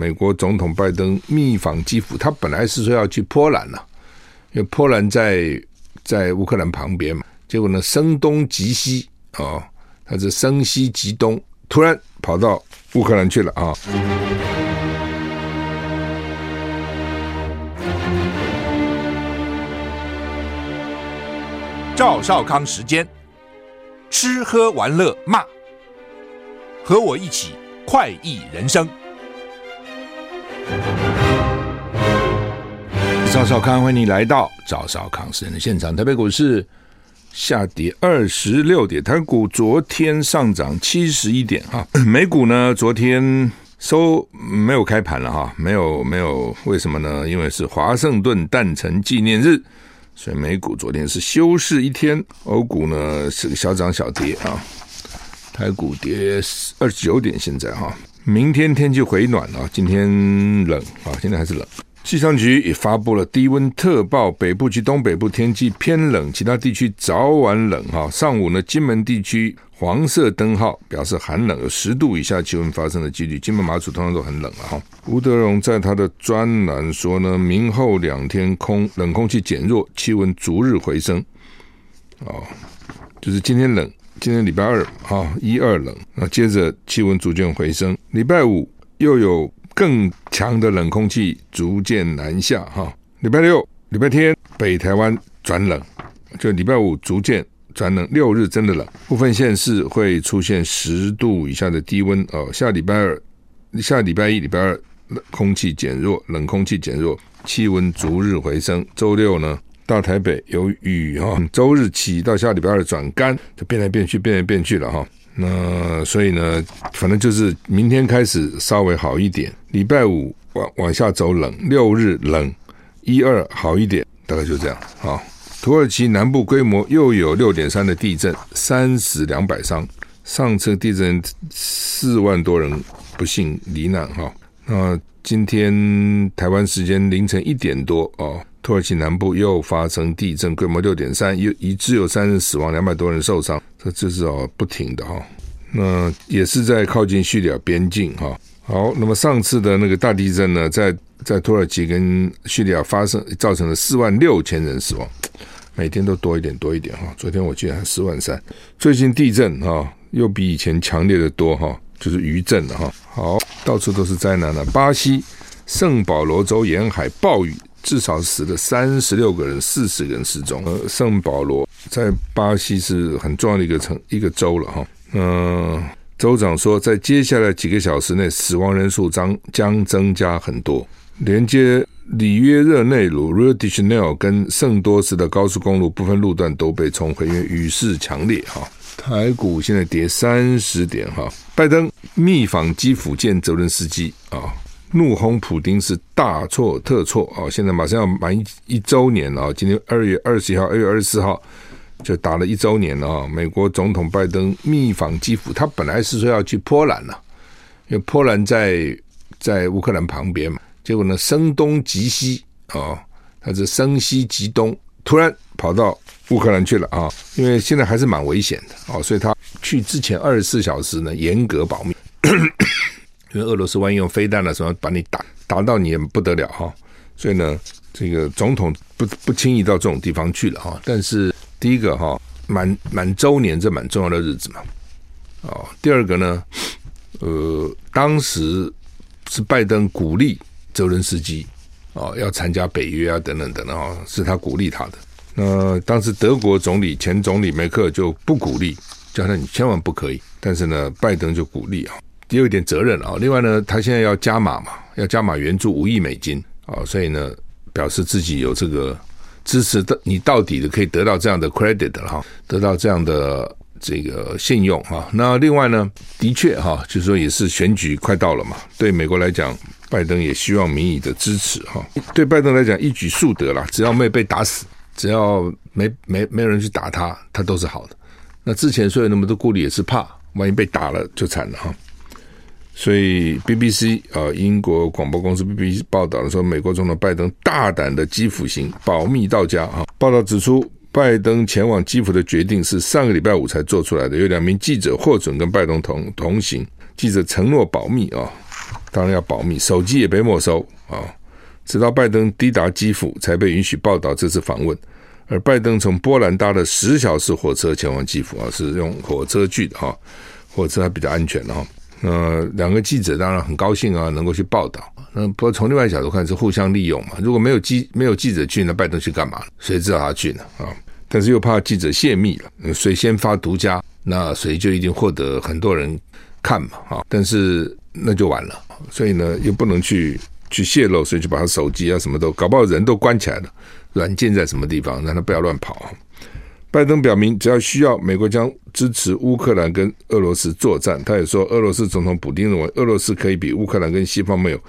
美国总统拜登密访基辅，他本来是说要去波兰了，因为波兰在在乌克兰旁边嘛，结果呢，声东击西啊，他是声西击东，突然跑到乌克兰去了啊。赵少康时间，吃喝玩乐骂，和我一起快意人生。赵少康，欢迎你来到赵少康时间的现场。台北股市下跌二十六点，台股昨天上涨七十一点哈。美股呢，昨天收没有开盘了哈，没有没有，为什么呢？因为是华盛顿诞辰纪念日。所以美股昨天是休市一天，欧股呢是个小涨小跌啊，台股跌二十九点，现在哈，明天天气回暖啊，今天冷啊，现在还是冷。气象局也发布了低温特报，北部及东北部天气偏冷，其他地区早晚冷哈。上午呢，金门地区。黄色灯号表示寒冷，有十度以下气温发生的几率。金门、马祖通常都很冷了哈。吴德荣在他的专栏说呢，明后两天空冷空气减弱，气温逐日回升。哦，就是今天冷，今天礼拜二啊，一二冷，那接着气温逐渐回升。礼拜五又有更强的冷空气逐渐南下哈。礼拜六、礼拜天北台湾转冷，就礼拜五逐渐。转冷，六日真的冷，部分县市会出现十度以下的低温哦。下礼拜二、下礼拜一、礼拜二，空气减弱，冷空气减弱，气温逐日回升。周六呢，大台北有雨哈，周日起到下礼拜二转干，就变来变去，变来变去了哈。那所以呢，反正就是明天开始稍微好一点，礼拜五往往下走冷，六日冷，一二好一点，大概就这样啊。土耳其南部规模又有六点三的地震，三死两百伤。上次地震四万多人不幸罹难哈。那今天台湾时间凌晨一点多哦，土耳其南部又发生地震，规模六点三，又已知有三人死亡，两百多人受伤。这这是哦不停的哈。那也是在靠近叙利亚边境哈。好，那么上次的那个大地震呢，在在土耳其跟叙利亚发生，造成了四万六千人死亡。每天都多一点多一点哈，昨天我记得还四万三。最近地震哈又比以前强烈的多哈，就是余震了哈。好，到处都是灾难了。巴西圣保罗州沿海暴雨，至少死了三十六个人，四十个人失踪。呃，圣保罗在巴西是很重要的一个城一个州了哈。嗯，州长说，在接下来几个小时内，死亡人数将将增加很多。连接。里约热内卢 （Rio de Janeiro） 跟圣多斯的高速公路部分路段都被冲毁，因为雨势强烈。哈，台股现在跌三十点。哈，拜登密访基辅见泽伦斯基啊，怒轰普丁是大错特错啊！现在马上要满一周年了，今天二月二十号，二月二十四号就打了一周年了。美国总统拜登密访基辅，他本来是说要去波兰了，因为波兰在在乌克兰旁边嘛。结果呢，声东击西啊，他是声西击东，突然跑到乌克兰去了啊！因为现在还是蛮危险的啊，所以他去之前二十四小时呢，严格保密，因为俄罗斯万一用飞弹的时候把你打打到你也不得了哈。所以呢，这个总统不不轻易到这种地方去了哈。但是第一个哈，满满周年这蛮重要的日子嘛，哦，第二个呢，呃，当时是拜登鼓励。泽伦斯基哦，要参加北约啊，等等等等啊，是他鼓励他的。那当时德国总理前总理梅克就不鼓励，叫他你千万不可以。但是呢，拜登就鼓励啊，也有一点责任啊。另外呢，他现在要加码嘛，要加码援助五亿美金啊，所以呢，表示自己有这个支持的，你到底的可以得到这样的 credit 哈，得到这样的这个信用哈。那另外呢，的确哈，就是说也是选举快到了嘛，对美国来讲。拜登也希望民意的支持哈，对拜登来讲一举数得了，只要没被打死，只要没没没有人去打他，他都是好的。那之前所有那么多顾虑，也是怕万一被打了就惨了哈。所以 BBC 啊，英国广播公司 BBC 报道的说，美国总统拜登大胆的基辅行，保密到家哈。报道指出，拜登前往基辅的决定是上个礼拜五才做出来的，有两名记者获准跟拜登同同行，记者承诺保密啊。当然要保密，手机也被没收啊。直到拜登抵达基辅，才被允许报道这次访问。而拜登从波兰搭了十小时火车前往基辅啊，是用火车去的哈，火车还比较安全的哈。呃，两个记者当然很高兴啊，能够去报道。那不过从另外一角度看，是互相利用嘛。如果没有记没有记者去，那拜登去干嘛？谁知道他去呢？啊，但是又怕记者泄密了，谁先发独家，那谁就一定获得很多人看嘛。啊，但是那就完了。所以呢，又不能去去泄露，所以就把他手机啊什么都搞不好人都关起来了。软件在什么地方？让他不要乱跑。拜登表明，只要需要，美国将支持乌克兰跟俄罗斯作战。他也说，俄罗斯总统普京认为，俄罗斯可以比乌克兰跟西方没有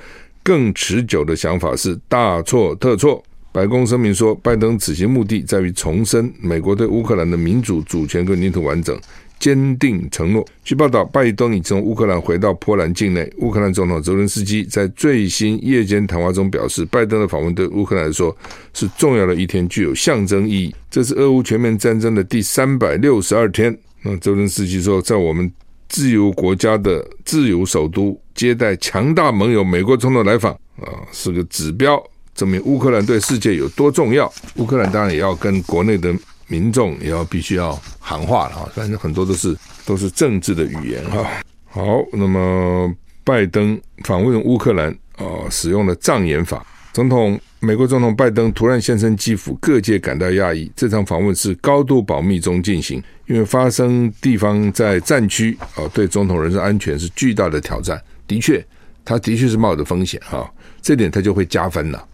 更持久的想法是大错特错。白宫声明说，拜登此行目的在于重申美国对乌克兰的民主主权跟领土完整。坚定承诺。据报道，拜登已从乌克兰回到波兰境内。乌克兰总统泽伦斯基在最新夜间谈话中表示，拜登的访问对乌克兰来说是重要的一天，具有象征意义。这是俄乌全面战争的第三百六十二天。那泽伦斯基说，在我们自由国家的自由首都接待强大盟友美国总统来访啊，是个指标，证明乌克兰对世界有多重要。乌克兰当然也要跟国内的。民众也要必须要喊话了啊！反正很多都是都是政治的语言哈。好，那么拜登访问乌克兰啊，使用了障眼法。总统美国总统拜登突然现身基辅，各界感到讶异。这场访问是高度保密中进行，因为发生地方在战区啊，对总统人身安全是巨大的挑战。的确，他的确是冒着风险哈，这点他就会加分了。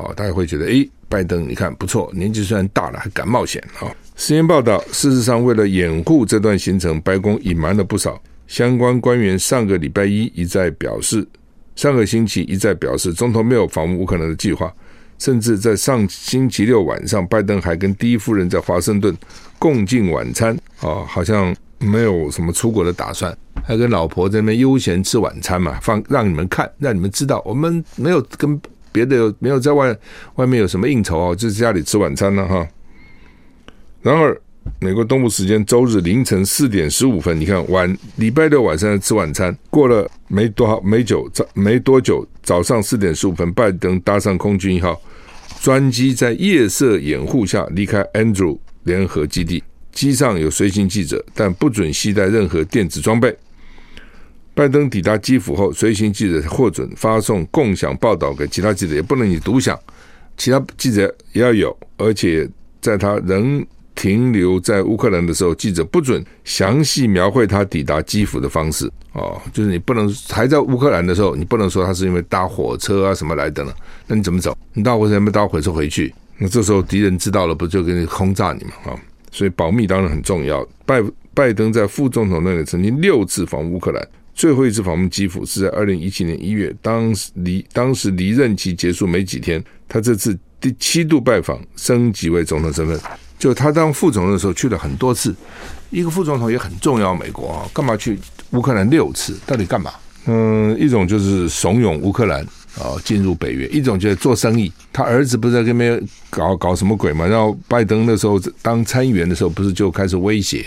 哦，大家会觉得，诶，拜登你看不错，年纪虽然大了，还敢冒险啊！实验报道，事实上，为了掩护这段行程，白宫隐瞒了不少。相关官员上个礼拜一一再表示，上个星期一再表示，总统没有访问乌克兰的计划。甚至在上星期六晚上，拜登还跟第一夫人在华盛顿共进晚餐啊，好像没有什么出国的打算，还跟老婆在那边悠闲吃晚餐嘛，放让你们看，让你们知道我们没有跟。别的没有在外外面有什么应酬啊？就是家里吃晚餐呢，哈。然而，美国东部时间周日凌晨四点十五分，你看晚礼拜六晚上吃晚餐，过了没多好没久早没多久，早上四点十五分，拜登搭上空军一号专机，在夜色掩护下离开 Andrew 联合基地，机上有随行记者，但不准携带任何电子装备。拜登抵达基辅后，随行记者获准发送共享报道给其他记者，也不能你独享，其他记者也要有。而且在他仍停留在乌克兰的时候，记者不准详细描绘他抵达基辅的方式。哦，就是你不能还在乌克兰的时候，你不能说他是因为搭火车啊什么来的呢？那你怎么走？你搭火车没搭火车回去？那这时候敌人知道了，不就给你轰炸你吗？啊，所以保密当然很重要。拜拜登在副总统那里曾经六次访乌克兰。最后一次访问基辅是在二零一七年一月，当时离当时离任期结束没几天，他这次第七度拜访，升级为总统身份。就他当副总的时候去了很多次，一个副总统也很重要。美国啊，干嘛去乌克兰六次？到底干嘛？嗯，一种就是怂恿乌克兰啊进入北约，一种就是做生意。他儿子不是在那边搞搞什么鬼嘛？然后拜登那时候当参议员的时候，不是就开始威胁，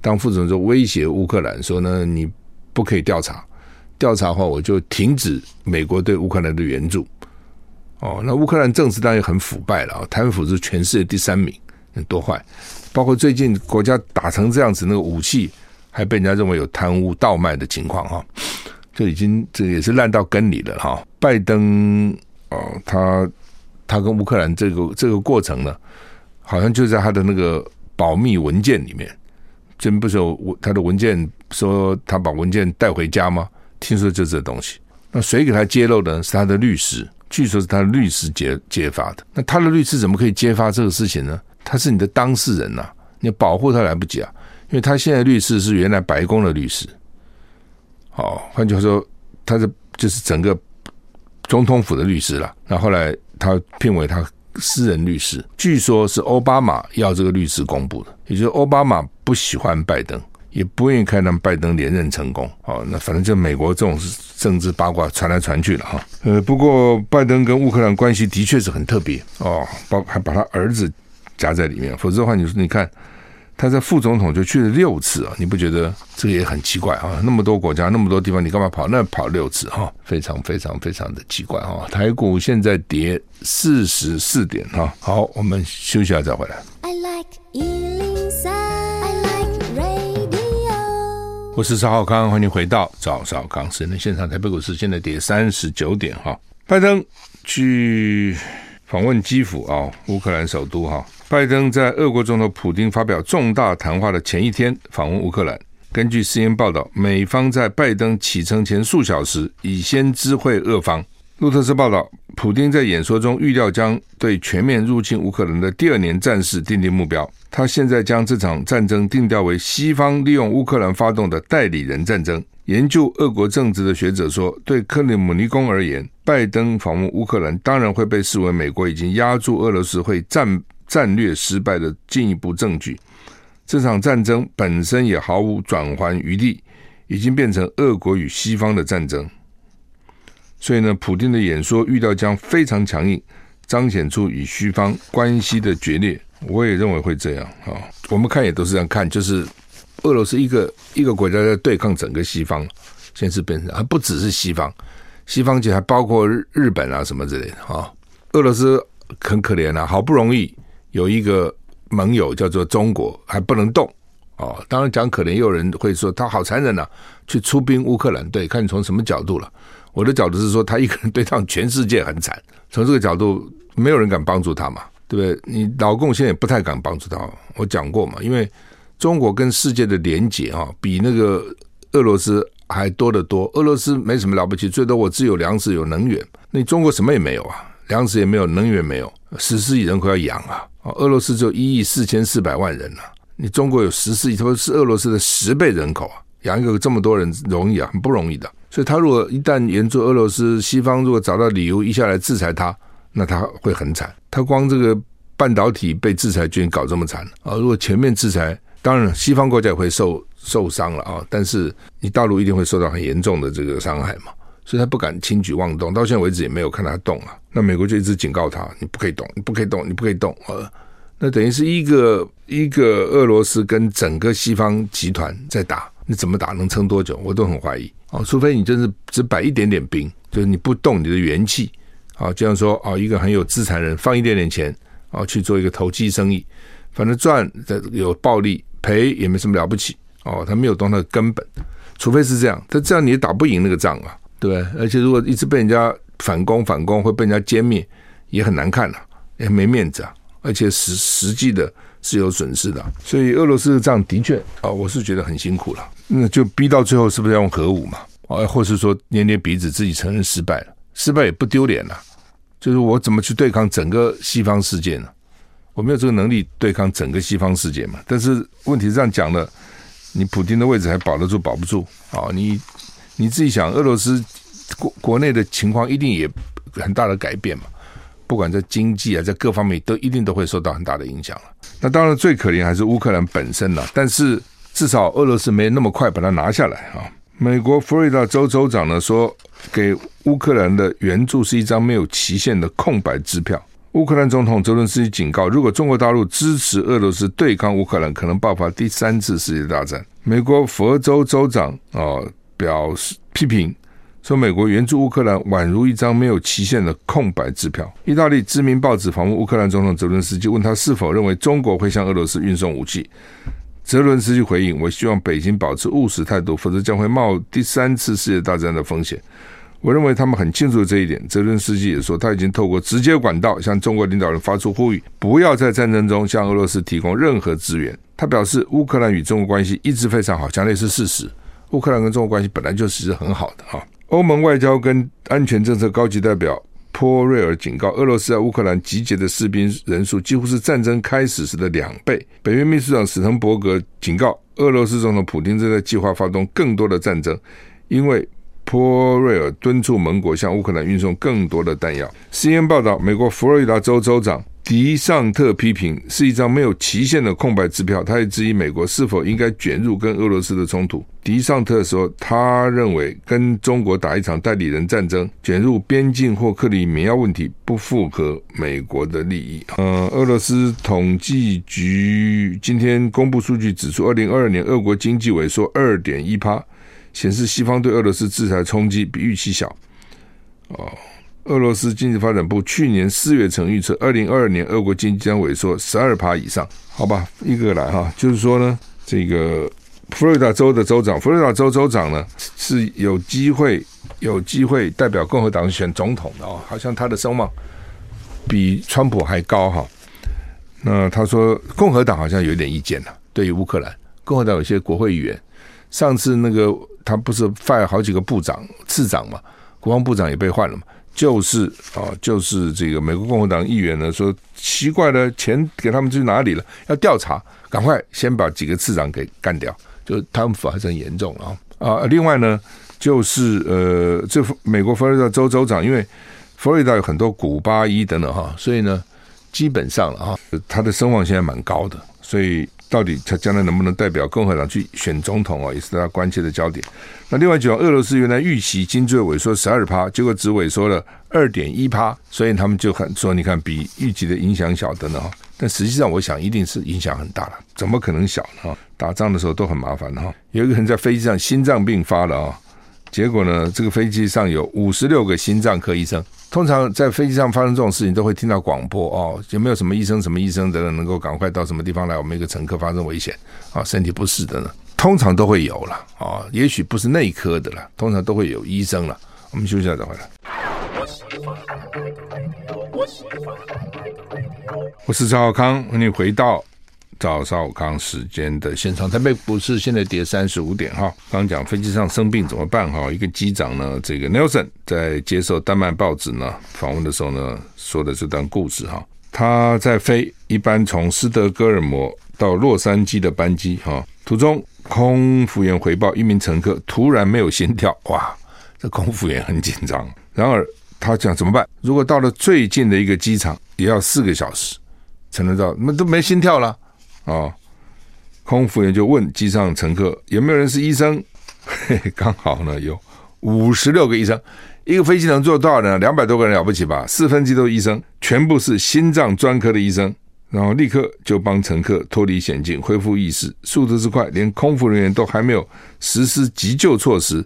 当副总就威胁乌克兰说呢，你。不可以调查，调查的话我就停止美国对乌克兰的援助。哦，那乌克兰政治当然很腐败了啊，贪腐是全世界第三名，多坏！包括最近国家打成这样子，那个武器还被人家认为有贪污倒卖的情况哈，就已经这也是烂到根里了哈。拜登哦，他他跟乌克兰这个这个过程呢，好像就在他的那个保密文件里面。这不是有他的文件说他把文件带回家吗？听说就这东西。那谁给他揭露的？是他的律师，据说是他的律师揭揭发的。那他的律师怎么可以揭发这个事情呢？他是你的当事人呐、你保护他来不及啊，因为他现在律师是原来白宫的律师。好，换句话说，他是就是整个总统府的律师了。那，后来他聘为他。私人律师，据说是奥巴马要这个律师公布的，也就是奥巴马不喜欢拜登，也不愿意看到拜登连任成功。哦，那反正就美国这种政治八卦传来传去了哈。呃，不过拜登跟乌克兰关系的确是很特别哦，包还把他儿子夹在里面，否则的话，你说你看他在副总统就去了六次啊，你不觉得这个也很奇怪啊？那么多国家，那么多地方，你干嘛跑那跑六次哈？非常非常非常的奇怪哈！台股现在跌四十四点哈。好，我们休息下再回来。I like 我是赵少康，欢迎回到赵少康私人现场。台北股市现在跌三十九点哈。拜登去访问基辅啊，乌克兰首都哈。拜登在俄国总统普丁发表重大谈话的前一天访问乌克兰。根据 cn 报道，美方在拜登启程前数小时已先知会俄方。路透社报道，普丁在演说中预料将对全面入侵乌克兰的第二年战事定定目标。他现在将这场战争定调为西方利用乌克兰发动的代理人战争。研究俄国政治的学者说，对克里姆林宫而言，拜登访问乌克兰当然会被视为美国已经压住俄罗斯会战。战略失败的进一步证据，这场战争本身也毫无转圜余地，已经变成俄国与西方的战争。所以呢，普京的演说预料将非常强硬，彰显出与西方关系的决裂。我也认为会这样啊。我们看也都是这样看，就是俄罗斯一个一个国家在对抗整个西方，现在是变成还不只是西方，西方其实还包括日本啊什么之类的啊。俄罗斯很可怜啊，好不容易。有一个盟友叫做中国，还不能动哦。当然讲可能也有人会说他好残忍呐、啊，去出兵乌克兰。对，看你从什么角度了。我的角度是说，他一个人对抗全世界很惨。从这个角度，没有人敢帮助他嘛，对不对？你老共现在也不太敢帮助他。我讲过嘛，因为中国跟世界的连结啊，比那个俄罗斯还多得多。俄罗斯没什么了不起，最多我只有粮食有能源。那中国什么也没有啊，粮食也没有，能源没有，十四亿人口要养啊啊。俄罗斯只有一亿四千四百万人呢、你中国有十四亿，他说是俄罗斯的十倍人口啊，养一个这么多人容易啊，很不容易的。所以，他如果一旦援助俄罗斯，西方如果找到理由一下来制裁他，那他会很惨。他光这个半导体被制裁，居然搞这么惨啊！如果全面制裁，当然西方国家也会受受伤了啊，但是你大陆一定会受到很严重的这个伤害嘛。所以他不敢轻举妄动，到现在为止也没有看他动啊。那美国就一直警告他：你不可以动，你不可以动，你不可以动。呃，那等于是一个一个俄罗斯跟整个西方集团在打，你怎么打能撑多久？我都很怀疑。哦，除非你真是只摆一点点兵，就是你不动你的元气。啊，就像说哦，一个很有资产人放一点点钱，啊，去做一个投机生意，反正赚的有暴利，赔也没什么了不起。哦，他没有动他的根本，除非是这样，他这样你也打不赢那个仗啊。对，而且如果一直被人家反攻反攻，会被人家歼灭，也很难看呐、啊，也没面子啊。而且实实际的是有损失的，所以俄罗斯的仗的确啊，我是觉得很辛苦了。那就逼到最后，是不是要用核武嘛？啊，或是说捏捏鼻子，自己承认失败了，失败也不丢脸了。就是我怎么去对抗整个西方世界呢？我没有这个能力对抗整个西方世界嘛。但是问题是这样讲了，你普京的位置还保得住保不住啊？你。你自己想，俄罗斯国国内的情况一定也很大的改变嘛？不管在经济啊，在各方面都一定都会受到很大的影响了。那当然最可怜还是乌克兰本身了。但是至少俄罗斯没那么快把它拿下来啊。美国佛罗里达州州长呢说，给乌克兰的援助是一张没有期限的空白支票。乌克兰总统泽伦斯基警告，如果中国大陆支持俄罗斯对抗乌克兰，可能爆发第三次世界大战。美国佛州州长啊。表示批评说，美国援助乌克兰宛如一张没有期限的空白支票。意大利知名报纸访问乌克兰总统泽伦斯基，问他是否认为中国会向俄罗斯运送武器。泽伦斯基回应：“我希望北京保持务实态度，否则将会冒第三次世界大战的风险。”我认为他们很清楚这一点。泽伦斯基也说，他已经透过直接管道向中国领导人发出呼吁，不要在战争中向俄罗斯提供任何资源。他表示，乌克兰与中国关系一直非常好，讲的也是事实。乌克兰跟中国关系本来就是很好的哈。欧盟外交跟安全政策高级代表波瑞尔警告，俄罗斯在乌克兰集结的士兵人数几乎是战争开始时的两倍。北约秘书长史滕伯格警告，俄罗斯总统普京正在计划发动更多的战争，因为波瑞尔敦促盟国向乌克兰运送更多的弹药。CNN 报道，美国佛罗里达州州长迪尚特批评是一张没有期限的空白支票，他也质疑美国是否应该卷入跟俄罗斯的冲突。迪尚特说，他认为跟中国打一场代理人战争，卷入边境或克里米亚问题不符合美国的利益。呃，俄罗斯统计局今天公布数据指出，二零二二年俄国经济萎缩二点一趴，显示西方对俄罗斯制裁冲击比预期小。哦。俄罗斯经济发展部去年四月曾预测，二零二二年俄国经济将萎缩十二趴以上。好吧，一个来哈，就是说呢，这个佛罗里达州的州长，佛罗里达州州长呢是有机会有机会代表共和党选总统的哦，好像他的声望比川普还高哈。那他说，共和党好像有点意见了，对于乌克兰，共和党有些国会议员，上次那个他不是 fire 好几个部长、次长嘛，国防部长也被换了嘛。就是啊，就是这个美国共和党议员呢说，奇怪的钱给他们去哪里了？要调查，赶快先把几个次长给干掉。就贪腐还是很严重啊啊！另外呢，就是呃，这美国佛罗里达州州长，因为佛罗里达有很多古巴裔等等哈，所以呢，基本上啊，他的声望现在蛮高的，所以。到底他将来能不能代表共和党去选总统啊？也是大家关切的焦点。那另外讲，俄罗斯原来预期经济萎缩十二趴，结果只萎缩了二点一趴，所以他们就很说，你看比预期的影响小的呢。但实际上，我想一定是影响很大了，怎么可能小呢？打仗的时候都很麻烦哈。有一个人在飞机上心脏病发了啊，结果呢，这个飞机上有五十六个心脏科医生。通常在飞机上发生这种事情，都会听到广播哦，有没有什么医生、什么医生的人能够赶快到什么地方来？我们一个乘客发生危险啊，身体不适的呢，通常都会有了啊，也许不是内科的了，通常都会有医生了。我们休息一下再回来。我是赵少康，欢迎回到。赵少康时间的现场，台北股市现在跌三十五点哈。刚讲飞机上生病怎么办哈？一个机长呢，这个 Nelson 在接受丹麦报纸呢访问的时候呢，说的这段故事哈。他在飞一般从斯德哥尔摩到洛杉矶的班机哈，途中空服员回报一名乘客突然没有心跳，哇，这空服员很紧张。然而他讲怎么办？如果到了最近的一个机场，也要四个小时才能到，那都没心跳了。哦，空服员就问机上乘客有没有人是医生？刚好呢有五十六个医生，一个飞机能坐多少人？两百多个人了不起吧？四分之一都是医生，全部是心脏专科的医生，然后立刻就帮乘客脱离险境，恢复意识，速度之快，连空服人员都还没有实施急救措施。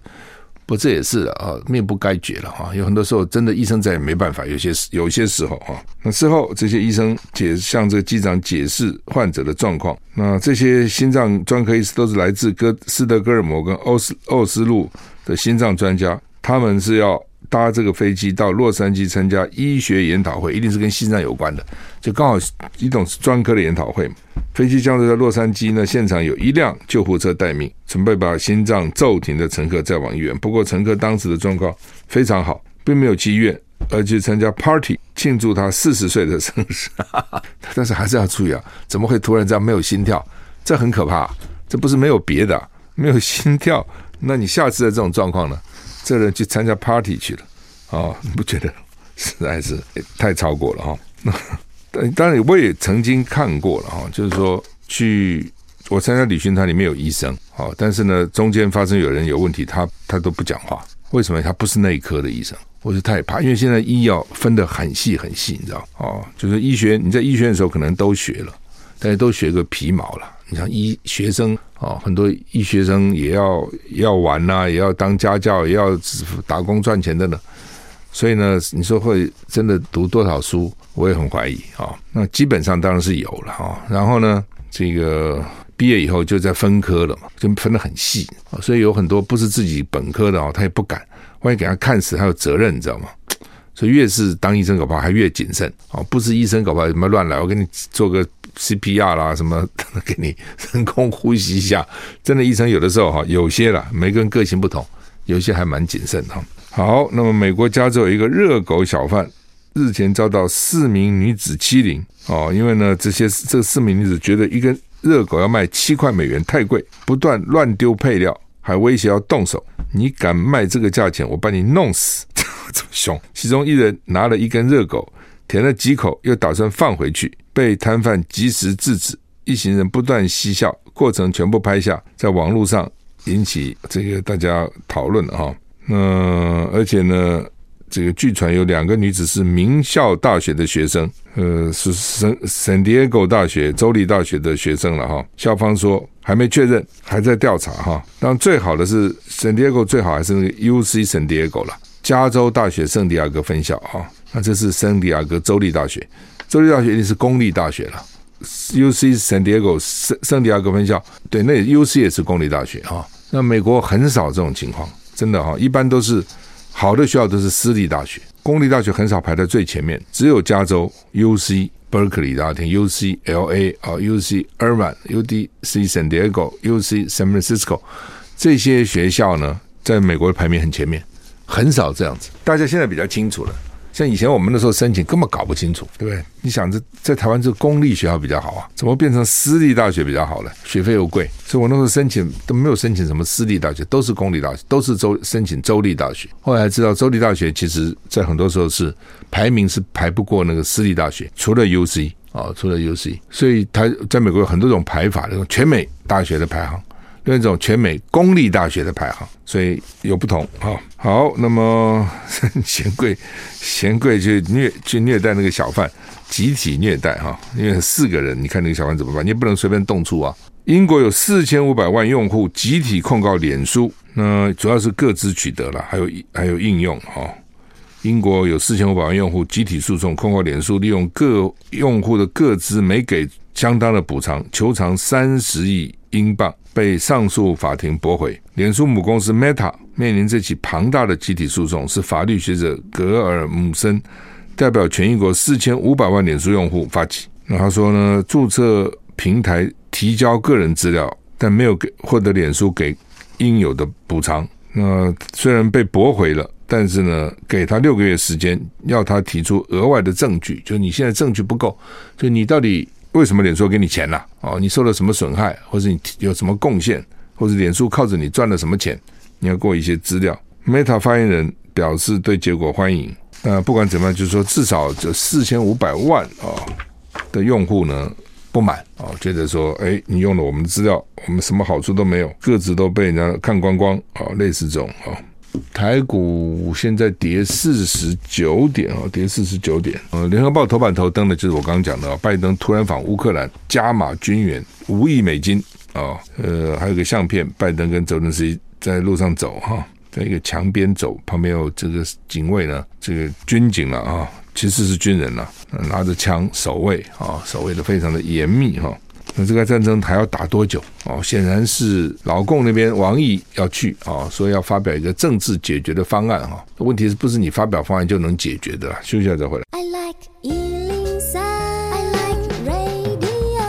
不，这也是啊，命不该绝了哈。有很多时候，真的医生再也没办法。有些有些时候哈，那事后这些医生解向这个机长解释患者的状况。那这些心脏专科医师都是来自哥斯德哥尔摩跟奥斯奥斯陆的心脏专家，他们是要。搭这个飞机到洛杉矶参加医学研讨会，一定是跟心脏有关的，就刚好一种是专科的研讨会。飞机降落在洛杉矶呢，现场有一辆救护车待命，准备把心脏骤停的乘客载往医院。不过乘客当时的状况非常好，并没有去医院，而去参加 party 庆祝他四十岁的生日。但是还是要注意啊，怎么会突然这样没有心跳？这很可怕，这不是没有别的，没有心跳，那你下次的这种状况呢？这人去参加 party 去了，啊，你 不觉得 实在是太超过了哈？那当然我也曾经看过了哈，就是说去我参加旅行团里面有医生，好，但是呢中间发生有人有问题，他他都不讲话，为什么？他不是内科的医生，我是太怕，因为现在医药分得很细很细，你知道？哦，就是医学你在医学院的时候可能都学了，大家都学个皮毛了。你像医学生哦，很多医学生也要要玩呐，也要当家教，也要打工赚钱的呢。所以呢，你说会真的读多少书，我也很怀疑啊。那基本上当然是有了啊。然后呢，这个毕业以后就在分科了嘛，就分得很细。所以有很多不是自己本科的啊，他也不敢，万一给他看死，他有责任，你知道吗？所以越是当医生，搞不好还越谨慎啊。不是医生，搞不好什么乱来，我给你做个。CPR 啦，什么 给你人工呼吸一下？真的，医生有的时候哈，有些啦，每个人个性不同，有些还蛮谨慎哈。好，那么美国加州有一个热狗小贩，日前遭到四名女子欺凌哦，因为呢，这些这四名女子觉得一根热狗要卖七块美元太贵，不断乱丢配料，还威胁要动手。你敢卖这个价钱，我把你弄死！这么凶。其中一人拿了一根热狗。舔了几口，又打算放回去，被摊贩及时制止。一行人不断嬉笑，过程全部拍下，在网络上引起这个大家讨论哈。那而且呢，这个据传有两个女子是名校大学的学生，呃，是圣圣迭戈大学、州立大学的学生了哈。校方说还没确认，还在调查哈。当然最好的是圣迭戈，最好还是那个 UC 圣迭戈了，加州大学圣地亚哥分校哈。那这是圣地亚哥州立大学，州立大学一定是公立大学了。U C San Diego 圣圣地亚哥分校，对，那 U C 也是公立大学啊。那美国很少这种情况，真的哈，一般都是好的学校都是私立大学，公立大学很少排在最前面，只有加州 U C Berkeley 大家听 U C L A 啊，U C Irvine、U D C San Diego、U C San Francisco 这些学校呢，在美国的排名很前面，很少这样子，大家现在比较清楚了。像以前我们那时候申请根本搞不清楚，对不对？你想着在台湾这公立学校比较好啊，怎么变成私立大学比较好了？学费又贵，所以我那时候申请都没有申请什么私立大学，都是公立大学，都是州申请州立大学。后来知道州立大学其实在很多时候是排名是排不过那个私立大学，除了 UC 啊，除了 UC，所以他在美国有很多种排法，那种全美大学的排行。那种全美公立大学的排行，所以有不同啊。好，那么 嫌贵嫌贵就虐去虐待那个小贩，集体虐待哈。因为四个人，你看那个小贩怎么办？你也不能随便动粗啊。英国有四千五百万用户集体控告脸书，那主要是个资取得了，还有还有应用哈。英国有四千五百万用户集体诉讼控告脸书，利用各用户的个资没给相当的补偿，求偿三十亿英镑。被上诉法庭驳回。脸书母公司 Meta 面临这起庞大的集体诉讼，是法律学者格尔姆森代表全英国四千五百万脸书用户发起。那他说呢，注册平台提交个人资料，但没有给获得脸书给应有的补偿。那虽然被驳回了，但是呢，给他六个月时间，要他提出额外的证据，就你现在证据不够，就你到底。为什么脸书给你钱了？哦，你受了什么损害，或者你有什么贡献，或者脸书靠着你赚了什么钱？你要给我一些资料。Meta 发言人表示对结果欢迎。那不管怎么样，就是说至少这四千五百万啊的用户呢不满啊，觉得说，哎，你用了我们的资料，我们什么好处都没有，个子都被人家看光光啊，类似这种啊。台股现在跌四十九点啊，跌四十九点。呃，联合报头版头登的就是我刚刚讲的，拜登突然访乌克兰，加码军援五亿美金啊。呃，还有个相片，拜登跟泽伦斯基在路上走哈，在一个墙边走，旁边有这个警卫呢，这个军警了啊，其实是军人了，拿着枪守卫啊，守卫的非常的严密哈。那这个战争还要打多久？哦，显然是老共那边王毅要去啊，说要发表一个政治解决的方案哈。问题是不是你发表方案就能解决的？休息一下再回来。I like 103, I like radio。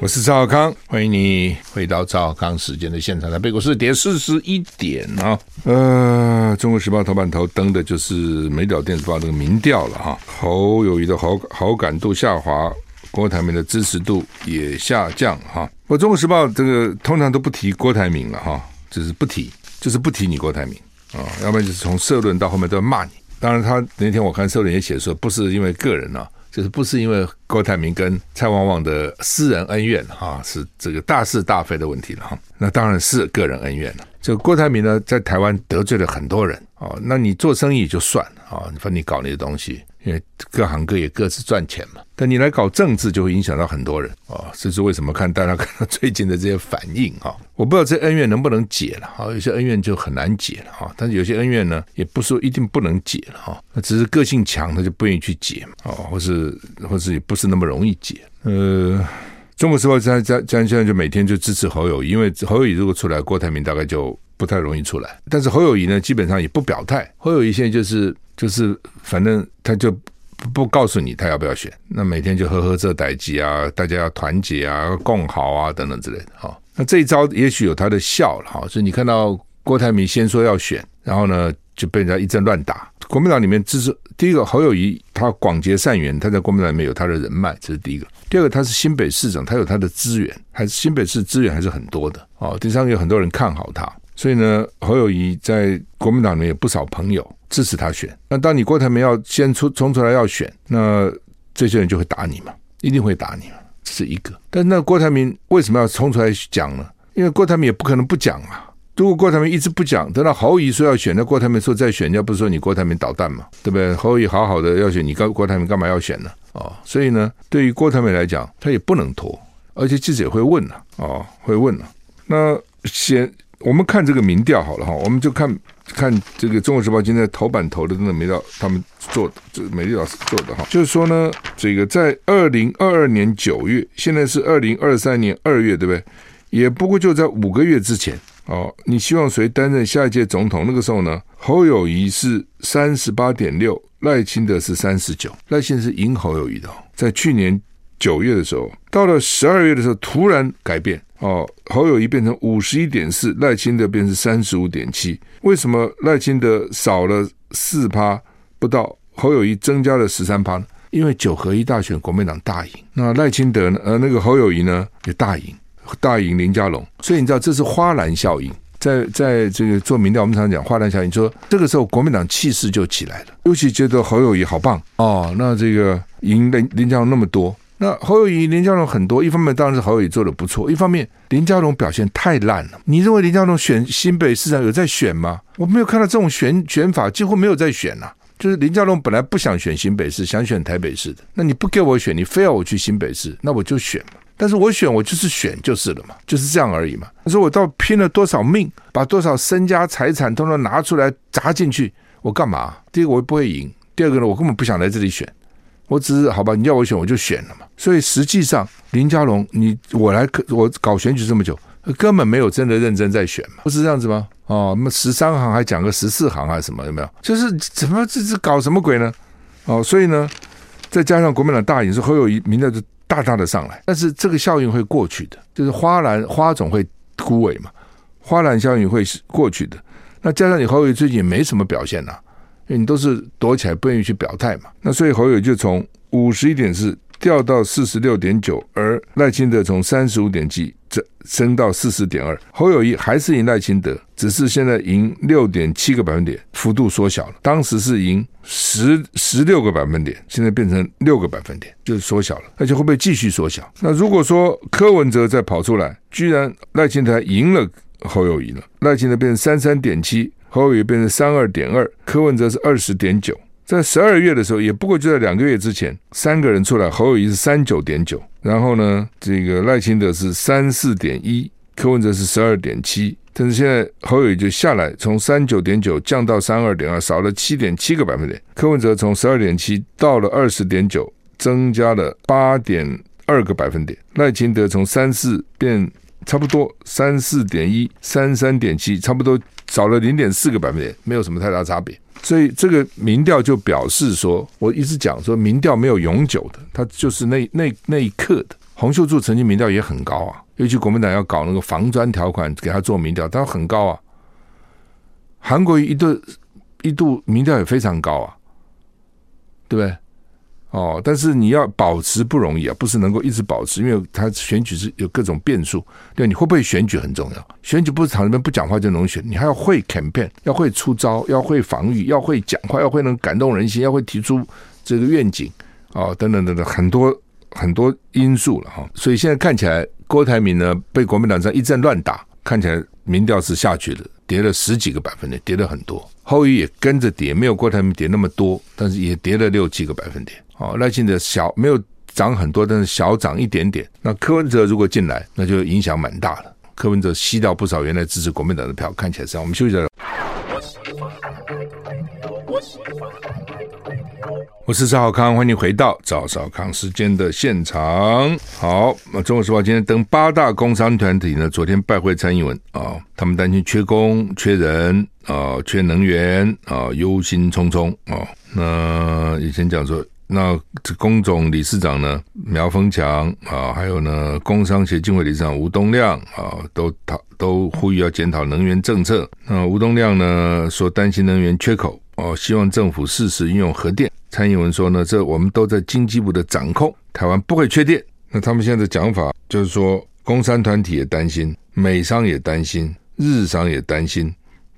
我是赵少康，欢迎你回到赵少康时间的现场。台北股市跌四十一点啊。呃，中国时报头版头登的就是美岛电子报这个民调了哈。侯友谊的好好感度下滑。郭台铭的支持度也下降哈，我《中国时报》这个通常都不提郭台铭了哈，就是不提，就是不提你郭台铭啊，要不然就是从社论到后面都要骂你。当然，他那天我看社论也写说，不是因为个人啊，就是不是因为郭台铭跟蔡旺旺的私人恩怨哈，是这个大是大非的问题了哈。那当然是个人恩怨了。这个郭台铭呢，在台湾得罪了很多人啊，那你做生意就算啊，反正你搞那些东西。因为各行各业各自赚钱嘛，但你来搞政治就会影响到很多人。啊，这是为什么？看大家看到最近的这些反应啊，我不知道这恩怨能不能解了哈，有些恩怨就很难解了哈，但是有些恩怨呢，也不是说一定不能解了哈，那只是个性强他就不愿意去解啊，或是或是也不是那么容易解。呃，中国时报在在在现在就每天就支持侯友，因为侯友宜如果出来，郭台铭大概就不太容易出来。但是侯友谊呢，基本上也不表态，侯友谊现在就是。就是反正他就不不告诉你他要不要选，那每天就呵呵这代志啊，大家要团结啊，共好啊等等之类的哈。那这一招也许有他的效了哈。所以你看到郭台铭先说要选，然后呢就被人家一阵乱打。国民党里面支持第一个侯友谊，他广结善缘，他在国民党里面有他的人脉，这是第一个。第二个他是新北市长，他有他的资源，还是新北市资源还是很多的哦。第三个有很多人看好他。所以呢，侯友宜在国民党里面有不少朋友支持他选。那当你郭台铭要先出冲出来要选，那这些人就会打你嘛，一定会打你嘛，这是一个。但那郭台铭为什么要冲出来讲呢？因为郭台铭也不可能不讲啊。如果郭台铭一直不讲，等到侯友宜说要选，那郭台铭说再选，要不是说你郭台铭捣蛋嘛，对不对？侯友宜好好的要选，你告郭台铭干嘛要选呢？哦，所以呢，对于郭台铭来讲，他也不能拖，而且记者也会问了，哦，会问了。那先我们看这个民调好了哈，我们就看看这个《中国时报》今天头版头的那个民调，他们做，这个美丽老师做的哈，就是说呢，这个在二零二二年九月，现在是二零二三年二月，对不对？也不过就在五个月之前。哦，你希望谁担任下一届总统？那个时候呢，侯友谊是三十八点六，赖清德是三十九，赖清德是赢侯友谊的。在去年九月的时候，到了十二月的时候，突然改变哦，侯友谊变成五十一点四，赖清德变成三十五点七。为什么赖清德少了四趴不到，侯友谊增加了十三趴呢？因为九合一大选国民党大赢，那赖清德呢？呃，那个侯友谊呢也大赢。大赢林佳龙，所以你知道这是花篮效应。在在这个做民调，我们常常讲花篮效应，说这个时候国民党气势就起来了，尤其觉得侯友谊好棒哦。那这个赢林林佳龙那么多，那侯友宜林佳龙很多，一方面当然是侯友宜做的不错，一方面林佳龙表现太烂了。你认为林佳龙选新北市长有在选吗？我没有看到这种选选法，几乎没有在选呐、就是林佳龙本来不想选新北市，想选台北市的。那你不给我选，你非要我去新北市，那我就选嘛。但是我选我就是选就是了嘛，就是这样而已嘛。他说我到拼了多少命，把多少身家财产都能拿出来砸进去，我干嘛？第一个我不会赢，第二个呢，我根本不想来这里选，我只是好吧，你要我选我就选了嘛。所以实际上林佳龙，你我来我搞选举这么久，根本没有真的认真在选嘛，不是这样子吗？哦，那么十三行还讲个十四行还是什么？有没有？就是怎么这是搞什么鬼呢？哦，所以呢，再加上国民党大赢，是侯友宜民调就。大大的上来，但是这个效应会过去的，就是花篮花总会枯萎嘛，花篮效应会是过去的。那加上你侯友宜最近也没什么表现呐、因为你都是躲起来不愿意去表态嘛。那所以侯友宜就从五十一点四掉到四十六点九，而赖清德从三十五点七这升到四十点二，侯友宜还是赢赖清德，只是现在赢六点七个百分点，幅度缩小了。当时是赢。十十六个百分点，现在变成六个百分点，就是缩小了。而且会不会继续缩小？那如果说柯文哲再跑出来，居然赖清德赢了侯友宜了，赖清德变成三三点七，侯友宜变成三二点二，柯文哲是二十点九。在十二月的时候，也不过就在两个月之前，三个人出来，侯友谊是三九点九，然后呢，这个赖清德是三四点一，柯文哲是十二点七。但是现在侯友谊就下来，从三九点九降到三二点二，少了七点七个百分点。柯文哲从十二点七到了二十点九，增加了八点二个百分点。赖清德从三四变差不多三四点一，三三点七，差不多少了零点四个百分点，没有什么太大差别。所以这个民调就表示说，我一直讲说民调没有永久的，它就是那那那一刻的。洪秀柱曾经民调也很高啊。尤其国民党要搞那个防专条款，给他做民调，他很高啊。韩国一度一度民调也非常高啊，对不对？哦，但是你要保持不容易啊，不是能够一直保持，因为他选举是有各种变数。对，你会不会选举很重要，选举不是躺那边不讲话就能选，你还要会 campaign，要会出招，要会防御，要会讲话，要会能感动人心，要会提出这个愿景啊、哦，等等等等，很多很多因素了哈。所以现在看起来。郭台铭呢，被国民党这样一阵乱打，看起来民调是下去了，跌了十几个百分点，跌了很多。侯友也跟着跌，没有郭台铭跌那么多，但是也跌了六七个百分点。哦，赖清德小没有涨很多，但是小涨一点点。那柯文哲如果进来，那就影响蛮大了。柯文哲吸掉不少原来支持国民党的票，看起来是这样。我们休息一下。我是赵少康，欢迎回到赵少康时间的现场。好，那《中国时报》今天登八大工商团体呢，昨天拜会蔡英文啊，他们担心缺工、缺人啊、缺能源啊，忧心忡忡啊。那以前讲说，那这工总理事长呢，苗丰强啊，还有呢，工商协进会理事长吴东亮啊，都讨都呼吁要检讨能源政策。那吴东亮呢，说担心能源缺口哦，希望政府适时运用核电。蔡英文说呢，这我们都在经济部的掌控，台湾不会缺电。那他们现在的讲法就是说，工商团体也担心，美商也担心，日商也担心，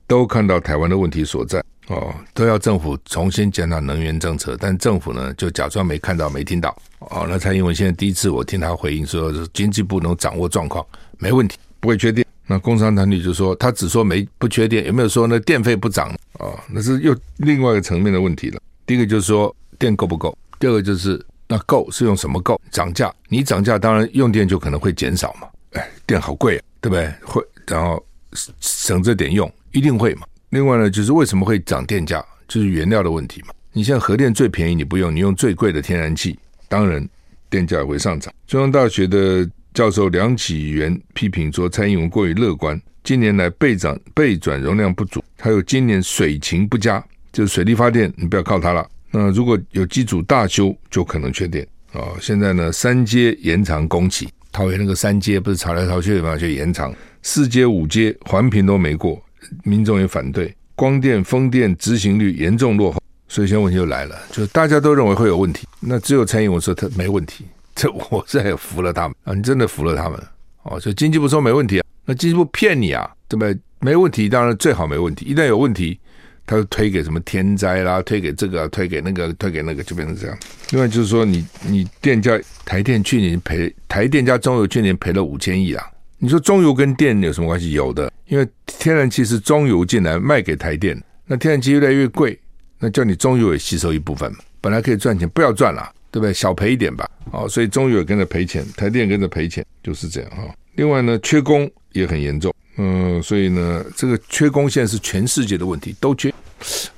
都看到台湾的问题所在哦，都要政府重新检讨能源政策，但政府呢就假装没看到、没听到。哦，那蔡英文现在第一次我听他回应说，经济部能掌握状况，没问题，不会缺电。那工商团体就说，他只说没不缺电，有没有说那电费不涨？哦，那是又另外一个层面的问题了。第一个就是说电够不够，第二个就是那够是用什么够？涨价，你涨价，当然用电就可能会减少嘛。哎，电好贵啊，对不对？会，然后省着点用，一定会嘛。另外呢，就是为什么会涨电价，就是原料的问题嘛。你现在核电最便宜，你不用，你用最贵的天然气，当然电价也会上涨。中央大学的教授梁启源批评说，蔡英文过于乐观，近年来备涨备转容量不足，还有今年水情不佳，就是水力发电，你不要靠它了。那如果有机组大修，就可能缺电啊。现在呢，三阶延长工期。桃园那个三阶不是吵来吵去的嘛，就延长四阶五阶环评都没过，民众也反对，光电风电执行率严重落后，所以现在问题就来了，就是大家都认为会有问题，那只有蔡英文说他没问题，这我这也服了他们啊，你真的服了他们哦，所以经济部说没问题啊，那经济部骗你啊，对不对？没问题，当然最好没问题，一旦有问题。他就推给什么天灾啦，推给这个，推给那个，推给那个，就变成这样。另外就是说你，你你电价，台电去年赔，台电加中油去年赔了五千亿啊。你说中油跟电有什么关系？有的，因为天然气是中油进来卖给台电，那天然气越来越贵，那叫你中油也吸收一部分嘛。本来可以赚钱，不要赚了，对不对？小赔一点吧。哦，所以中油也跟着赔钱，台电跟着赔钱，就是这样哈。另外呢，缺工也很严重。嗯，所以呢，这个缺工现在是全世界的问题，都缺。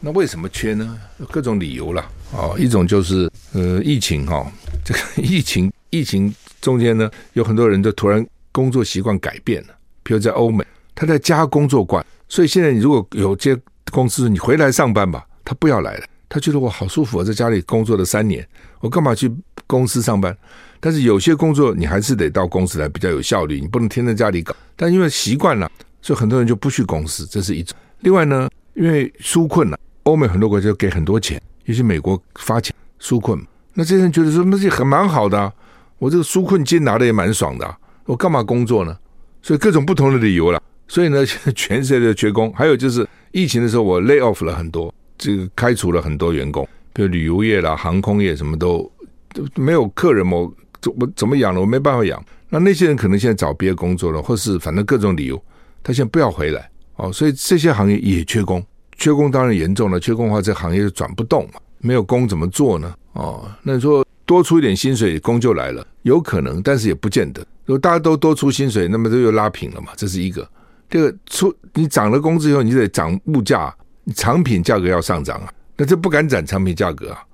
那为什么缺呢？各种理由啦。哦，一种就是呃，疫情哈、哦，这个疫情疫情中间呢，有很多人都突然工作习惯改变了。比如在欧美，他在家工作惯，所以现在你如果有些公司你回来上班吧，他不要来了，他觉得我好舒服，啊在家里工作了三年，我干嘛去公司上班？但是有些工作你还是得到公司来，比较有效率，你不能天天家里搞。但因为习惯了，所以很多人就不去公司，这是一种。另外呢，因为纾困了，欧美很多国家给很多钱，尤其美国发钱纾困，那这些人觉得说那这很蛮好的啊，我这个纾困金拿的也蛮爽的啊，我干嘛工作呢？所以各种不同的理由了。所以呢，现 在全世界的缺工，还有就是疫情的时候我 lay off 了很多，这个开除了很多员工，比如旅游业啦、航空业什么都都没有客人。我怎么怎么养了？我没办法养。那那些人可能现在找别的工作了，或是反正各种理由，他现在不要回来哦。所以这些行业也缺工，缺工当然严重了。缺工的话，这行业就转不动嘛。没有工怎么做呢？哦，那你说多出一点薪水，工就来了，有可能，但是也不见得。如果大家都多出薪水，那么这又拉平了嘛。这是一个。这个，出你涨了工资以后，你得涨物价，你产品价格要上涨啊。那这不敢涨产品价格啊，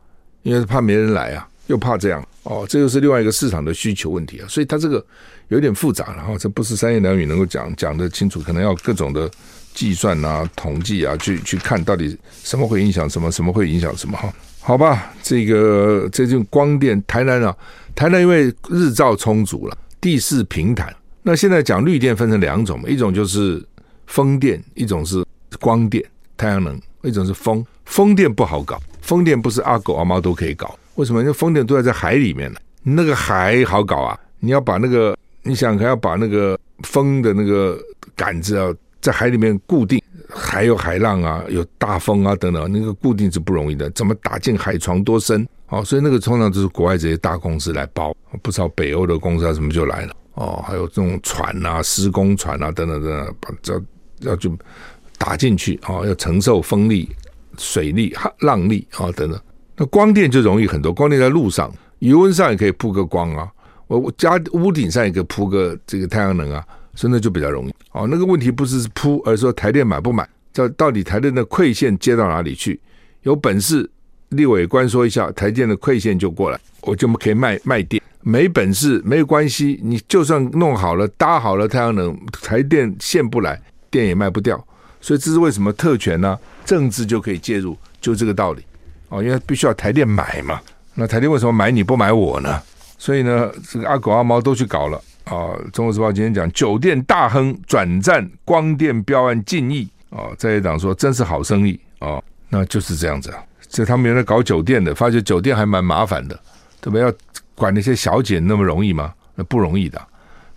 因为怕没人来啊。又怕这样哦，这又是另外一个市场的需求问题啊，所以它这个有点复杂，然后这不是三言两语能够讲讲得清楚，可能要各种的计算啊、统计啊，去去看到底什么会影响什么，什么会影响什么哈？好吧，这个这就光电台南啊，台南因为日照充足了，地势平坦，那现在讲绿电分成两种嘛，一种就是风电，一种是光电太阳能，一种是风风电不好搞，风电不是阿狗阿猫都可以搞。为什么？因为风电都要在海里面呢？那个海好搞啊！你要把那个，你想还要把那个风的那个杆子啊，在海里面固定，还有海浪啊，有大风啊等等，那个固定是不容易的。怎么打进海床多深？哦，所以那个通常都是国外这些大公司来包，不少北欧的公司啊什么就来了。哦，还有这种船啊，施工船啊等等等等，把要要就打进去哦，要承受风力、水力、浪力啊等等。那光电就容易很多，光电在路上、油温上也可以铺个光啊，我我家屋顶上也可以铺个这个太阳能啊，所以那就比较容易。哦，那个问题不是铺，而是说台电买不买，叫到底台电的馈线接到哪里去？有本事立委官说一下，台电的馈线就过来，我就可以卖卖电。没本事没有关系，你就算弄好了搭好了太阳能，台电线不来，电也卖不掉。所以这是为什么特权呢？政治就可以介入，就这个道理。哦，因为必须要台电买嘛，那台电为什么买你不买我呢？所以呢，这个阿狗阿猫都去搞了啊。《中国时报》今天讲，酒店大亨转战光电标案近亿啊，在野党说真是好生意啊。那就是这样子啊。这他们原来搞酒店的，发觉酒店还蛮麻烦的，对不？要管那些小姐那么容易吗？那不容易的。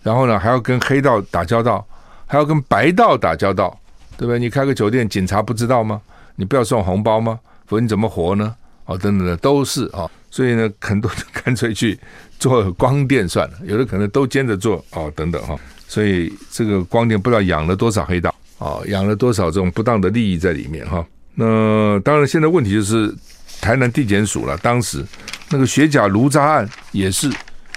然后呢，还要跟黑道打交道，还要跟白道打交道，对不对？你开个酒店，警察不知道吗？你不要送红包吗？否则你怎么活呢？哦，等等的都是啊、所以呢，很多就干脆去做光电算了，有的可能都兼着做哦，等等哈、所以这个光电不知道养了多少黑道哦，养了多少这种不当的利益在里面哈、那当然，现在问题就是台南地检署了，当时那个学甲炉渣案也是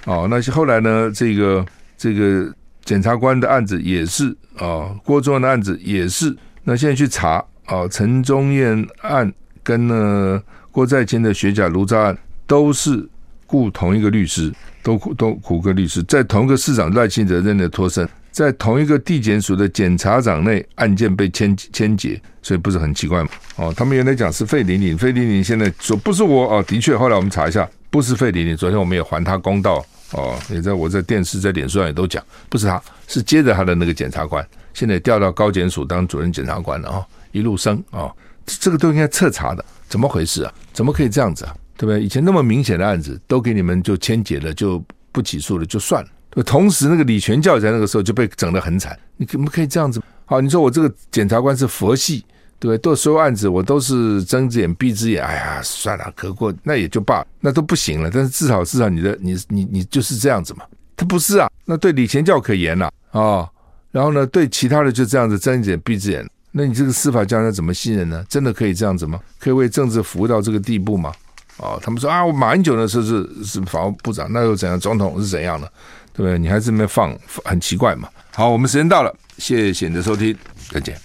哦，那些后来呢，这个这个检察官的案子也是哦，郭忠的案子也是，那现在去查哦，陈忠彦案跟呢。郭在清的学甲炉渣案都是雇同一个律师，都都雇个律师，在同一个市长赖清德任的脱身，在同一个地检署的检察长内，案件被牵牵结，所以不是很奇怪吗？哦，他们原来讲是费玲玲，费玲玲现在说不是我哦，的确，后来我们查一下，不是费玲玲。昨天我们也还他公道哦，也在我在电视在脸书上也都讲，不是他，是接着他的那个检察官，现在调到高检署当主任检察官了啊，一路升啊，这个都应该彻查的。怎么回事啊？怎么可以这样子啊？对不对？以前那么明显的案子都给你们就签结了，就不起诉了，就算了。同时，那个李全教在那个时候就被整得很惨。你怎么可以这样子？好，你说我这个检察官是佛系，对不对？都所有案子我都是睁只眼闭只眼。哎呀，算了，可过那也就罢了，那都不行了。但是至少至少你的你你你就是这样子嘛。他不是啊，那对李全教可严了啊、然后呢，对其他的就这样子睁只眼闭只眼。那你这个司法将来怎么信任呢？真的可以这样子吗？可以为政治服务到这个地步吗？哦，他们说啊，我马英九的时候是是法务部长，那又怎样？总统是怎样的？对？你还是没放，很奇怪嘛。好，我们时间到了，谢谢你的收听，再见。